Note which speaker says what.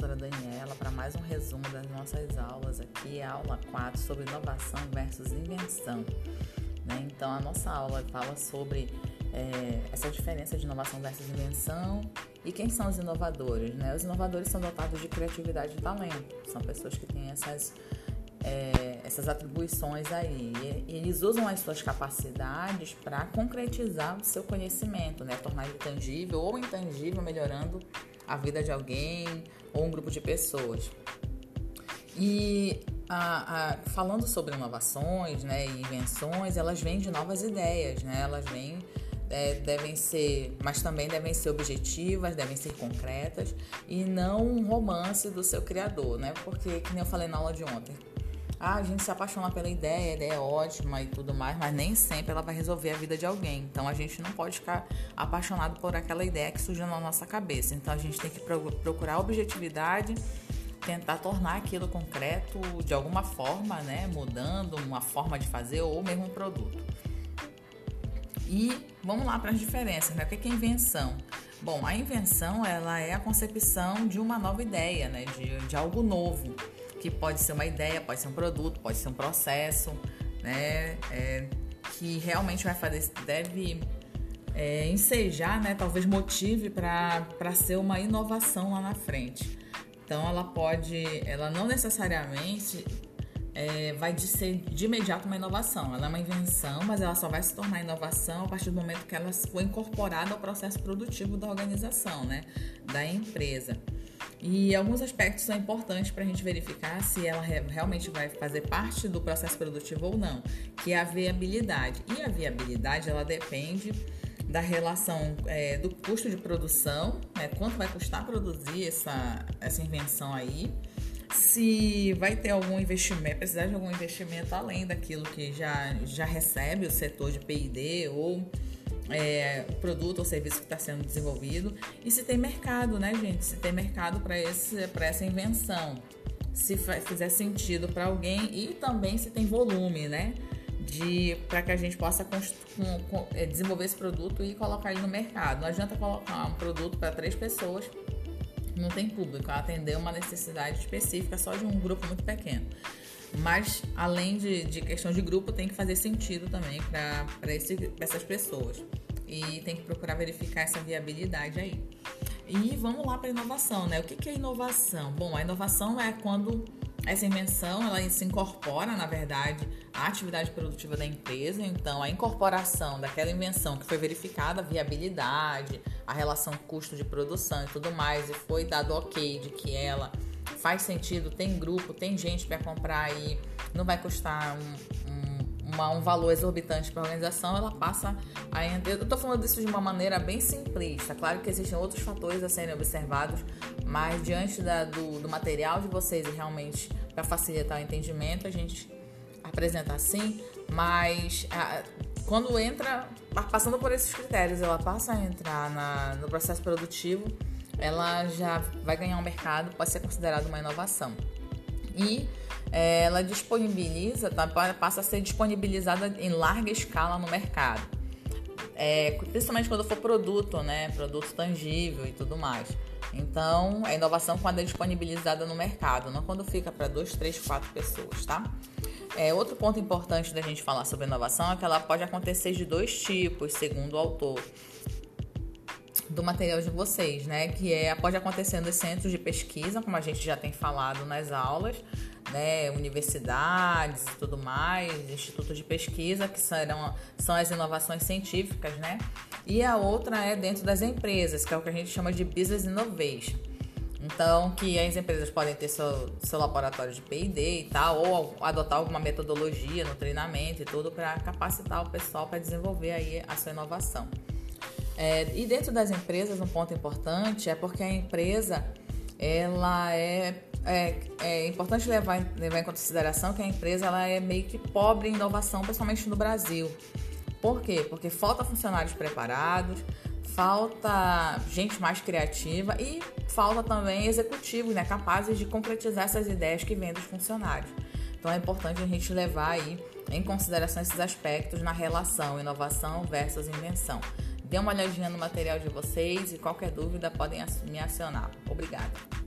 Speaker 1: professora Daniela para mais um resumo das nossas aulas aqui, aula 4 sobre inovação versus invenção. Né? Então, a nossa aula fala sobre é, essa diferença de inovação versus invenção e quem são os inovadores. Né? Os inovadores são dotados de criatividade e talento, são pessoas que têm essas, é, essas atribuições aí. E eles usam as suas capacidades para concretizar o seu conhecimento, né? tornar ele tangível ou intangível, melhorando a vida de alguém ou um grupo de pessoas. E a, a, falando sobre inovações né, e invenções, elas vêm de novas ideias, né? elas vêm, é, devem ser, mas também devem ser objetivas, devem ser concretas e não um romance do seu criador, né? Porque, que nem eu falei na aula de ontem, ah, a gente se apaixona pela ideia, a ideia é ótima e tudo mais, mas nem sempre ela vai resolver a vida de alguém. Então a gente não pode ficar apaixonado por aquela ideia que surgiu na nossa cabeça. Então a gente tem que procurar objetividade, tentar tornar aquilo concreto de alguma forma, né, mudando uma forma de fazer ou mesmo um produto. E vamos lá para as diferenças, né? O que é invenção? Bom, a invenção ela é a concepção de uma nova ideia, né? de, de algo novo que pode ser uma ideia, pode ser um produto, pode ser um processo, né? É, que realmente vai fazer, deve é, ensejar, né? Talvez motive para ser uma inovação lá na frente. Então ela pode, ela não necessariamente é, vai de ser de imediato uma inovação. Ela é uma invenção, mas ela só vai se tornar inovação a partir do momento que ela for incorporada ao processo produtivo da organização, né? Da empresa. E alguns aspectos são importantes para a gente verificar se ela realmente vai fazer parte do processo produtivo ou não, que é a viabilidade. E a viabilidade ela depende da relação é, do custo de produção, né, quanto vai custar produzir essa, essa invenção aí, se vai ter algum investimento, precisar de algum investimento além daquilo que já, já recebe o setor de P&D ou é, o produto ou serviço que está sendo desenvolvido e se tem mercado, né, gente? Se tem mercado para essa invenção, se fizer sentido para alguém e também se tem volume, né? De para que a gente possa com, é, desenvolver esse produto e colocar ele no mercado. Não adianta colocar um produto para três pessoas, não tem público, atender uma necessidade específica só de um grupo muito pequeno. Mas, além de, de questão de grupo, tem que fazer sentido também para essas pessoas. E tem que procurar verificar essa viabilidade aí. E vamos lá para a inovação, né? O que, que é inovação? Bom, a inovação é quando essa invenção ela se incorpora, na verdade, à atividade produtiva da empresa. Então, a incorporação daquela invenção que foi verificada a viabilidade, a relação custo de produção e tudo mais, e foi dado ok de que ela faz sentido, tem grupo, tem gente para comprar e não vai custar um, um, uma, um valor exorbitante para a organização, ela passa a. Eu estou falando disso de uma maneira bem simplista. Claro que existem outros fatores a serem observados, mas diante da, do, do material de vocês e realmente para facilitar o entendimento, a gente apresenta assim, mas a, quando entra, passando por esses critérios, ela passa a entrar na, no processo produtivo ela já vai ganhar um mercado, pode ser considerada uma inovação. E é, ela disponibiliza, tá, passa a ser disponibilizada em larga escala no mercado. É, principalmente quando for produto, né? Produto tangível e tudo mais. Então, a inovação quando é disponibilizada no mercado, não quando fica para duas, três, quatro pessoas, tá? É, outro ponto importante da gente falar sobre inovação é que ela pode acontecer de dois tipos, segundo o autor do material de vocês, né? Que é, pode acontecer nos centros de pesquisa, como a gente já tem falado nas aulas, né? Universidades e tudo mais, institutos de pesquisa, que serão, são as inovações científicas, né? E a outra é dentro das empresas, que é o que a gente chama de Business Innovation. Então, que as empresas podem ter seu, seu laboratório de P&D e tal, ou adotar alguma metodologia no treinamento e tudo para capacitar o pessoal para desenvolver aí a sua inovação. É, e dentro das empresas, um ponto importante é porque a empresa, ela é, é, é importante levar, levar em consideração que a empresa ela é meio que pobre em inovação, principalmente no Brasil. Por quê? Porque falta funcionários preparados, falta gente mais criativa e falta também executivos né, capazes de concretizar essas ideias que vêm dos funcionários. Então é importante a gente levar aí em consideração esses aspectos na relação inovação versus invenção. Dê uma olhadinha no material de vocês e qualquer dúvida podem me acionar. Obrigada.